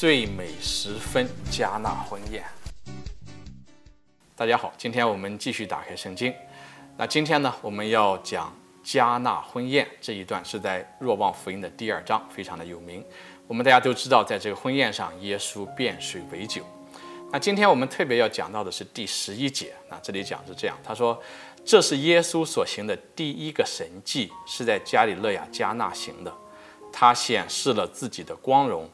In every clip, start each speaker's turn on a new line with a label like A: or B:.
A: 最美时分加纳婚宴。大家好，今天我们继续打开圣经。那今天呢，我们要讲加纳婚宴这一段，是在若望福音的第二章，非常的有名。我们大家都知道，在这个婚宴上，耶稣变水为酒。那今天我们特别要讲到的是第十一节。那这里讲是这样，他说：“这是耶稣所行的第一个神迹，是在加里勒亚加纳行的。他显示了自己的光荣，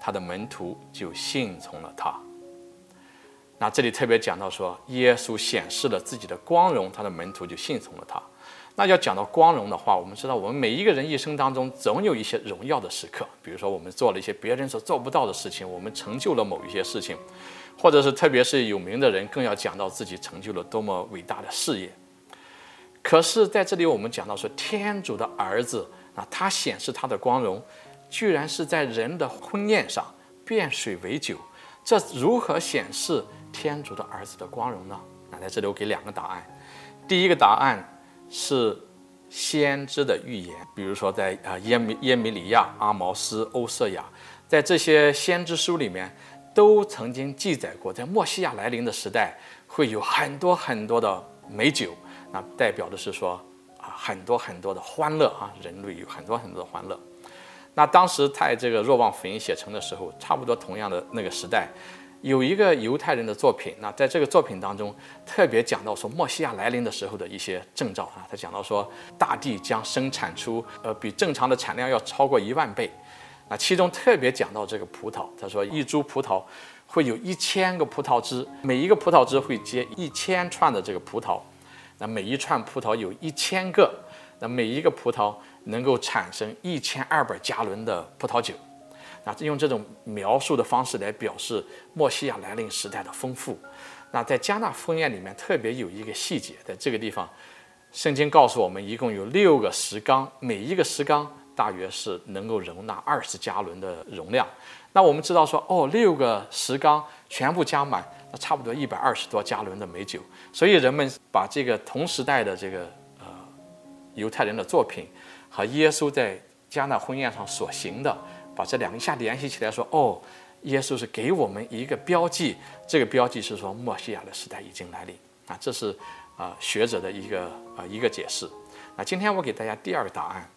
A: 他的门徒就信从了他。”那这里特别讲到说，耶稣显示了自己的光荣，他的门徒就信从了他。那要讲到光荣的话，我们知道，我们每一个人一生当中总有一些荣耀的时刻，比如说我们做了一些别人所做不到的事情，我们成就了某一些事情，或者是特别是有名的人，更要讲到自己成就了多么伟大的事业。可是在这里，我们讲到说，天主的儿子啊，他显示他的光荣，居然是在人的婚宴上变水为酒，这如何显示？天主的儿子的光荣呢？那在这里我给两个答案。第一个答案是先知的预言，比如说在啊耶米耶米里亚、阿毛斯、欧瑟亚，在这些先知书里面都曾经记载过，在墨西亚来临的时代会有很多很多的美酒，那代表的是说啊很多很多的欢乐啊，人类有很多很多的欢乐。那当时在这个若望福音写成的时候，差不多同样的那个时代。有一个犹太人的作品，那在这个作品当中特别讲到说，默西亚来临的时候的一些征兆啊，他讲到说，大地将生产出呃比正常的产量要超过一万倍，那其中特别讲到这个葡萄，他说一株葡萄会有一千个葡萄枝，每一个葡萄枝会结一千串的这个葡萄，那每一串葡萄有一千个，那每一个葡萄能够产生一千二百加仑的葡萄酒。那用这种描述的方式来表示默西亚来临时代的丰富。那在加纳婚宴里面特别有一个细节，在这个地方，圣经告诉我们，一共有六个石缸，每一个石缸大约是能够容纳二十加仑的容量。那我们知道说，哦，六个石缸全部加满，那差不多一百二十多加仑的美酒。所以人们把这个同时代的这个犹太人的作品和耶稣在迦纳婚宴上所行的。把这两个一下联系起来，说哦，耶稣是给我们一个标记，这个标记是说默西亚的时代已经来临啊，这是啊学者的一个啊一个解释。那今天我给大家第二个答案，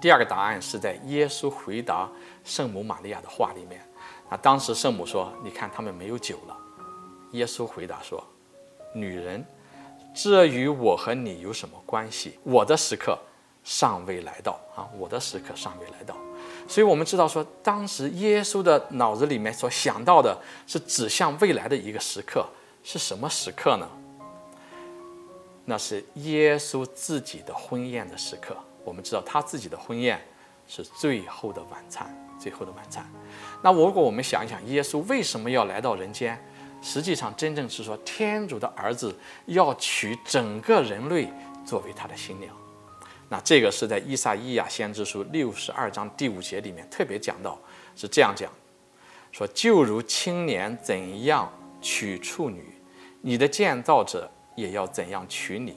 A: 第二个答案是在耶稣回答圣母玛利亚的话里面。那当时圣母说：“你看他们没有酒了。”耶稣回答说：“女人，这与我和你有什么关系？我的时刻尚未来到啊，我的时刻尚未来到。”所以我们知道说，当时耶稣的脑子里面所想到的是指向未来的一个时刻，是什么时刻呢？那是耶稣自己的婚宴的时刻。我们知道他自己的婚宴是最后的晚餐，最后的晚餐。那如果我们想一想，耶稣为什么要来到人间？实际上，真正是说天主的儿子要娶整个人类作为他的新娘。那这个是在《依撒意亚先知书》六十二章第五节里面特别讲到，是这样讲，说就如青年怎样娶处女，你的建造者也要怎样娶你；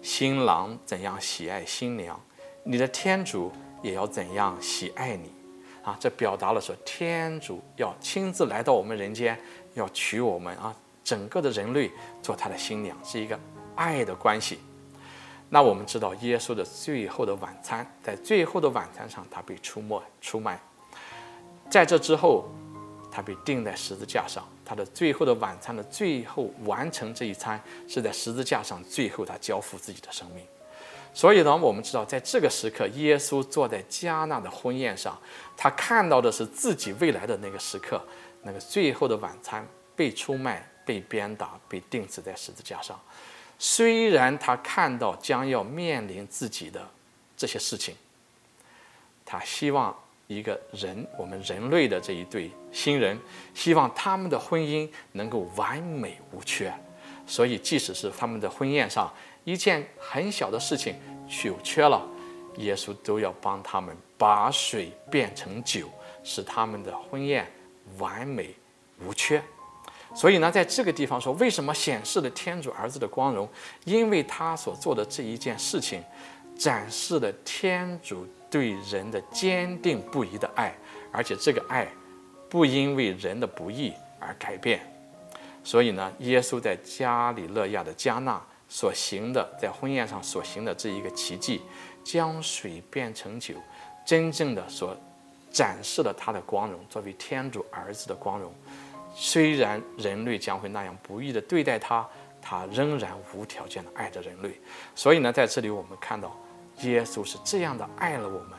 A: 新郎怎样喜爱新娘，你的天主也要怎样喜爱你。啊，这表达了说天主要亲自来到我们人间，要娶我们啊，整个的人类做他的新娘，是一个爱的关系。那我们知道，耶稣的最后的晚餐，在最后的晚餐上，他被出没出卖。在这之后，他被钉在十字架上。他的最后的晚餐的最后完成这一餐，是在十字架上，最后他交付自己的生命。所以呢，我们知道，在这个时刻，耶稣坐在迦纳的婚宴上，他看到的是自己未来的那个时刻，那个最后的晚餐，被出卖、被鞭打、被钉死在十字架上。虽然他看到将要面临自己的这些事情，他希望一个人，我们人类的这一对新人，希望他们的婚姻能够完美无缺。所以，即使是他们的婚宴上一件很小的事情有缺了，耶稣都要帮他们把水变成酒，使他们的婚宴完美无缺。所以呢，在这个地方说，为什么显示了天主儿子的光荣？因为他所做的这一件事情，展示了天主对人的坚定不移的爱，而且这个爱不因为人的不义而改变。所以呢，耶稣在加里勒亚的迦纳所行的，在婚宴上所行的这一个奇迹，将水变成酒，真正的所展示了他的光荣，作为天主儿子的光荣。虽然人类将会那样不义的对待他，他仍然无条件的爱着人类。所以呢，在这里我们看到，耶稣是这样的爱了我们，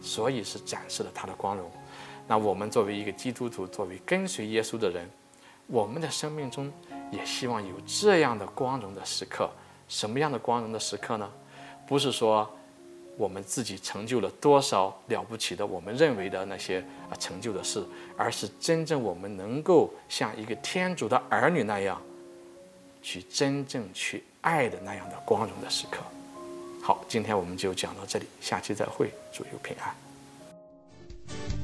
A: 所以是展示了他的光荣。那我们作为一个基督徒，作为跟随耶稣的人，我们的生命中也希望有这样的光荣的时刻。什么样的光荣的时刻呢？不是说我们自己成就了多少了不起的，我们认为的那些啊成就的事，而是真正我们能够像一个天主的儿女那样，去真正去爱的那样的光荣的时刻。好，今天我们就讲到这里，下期再会，祝有平安。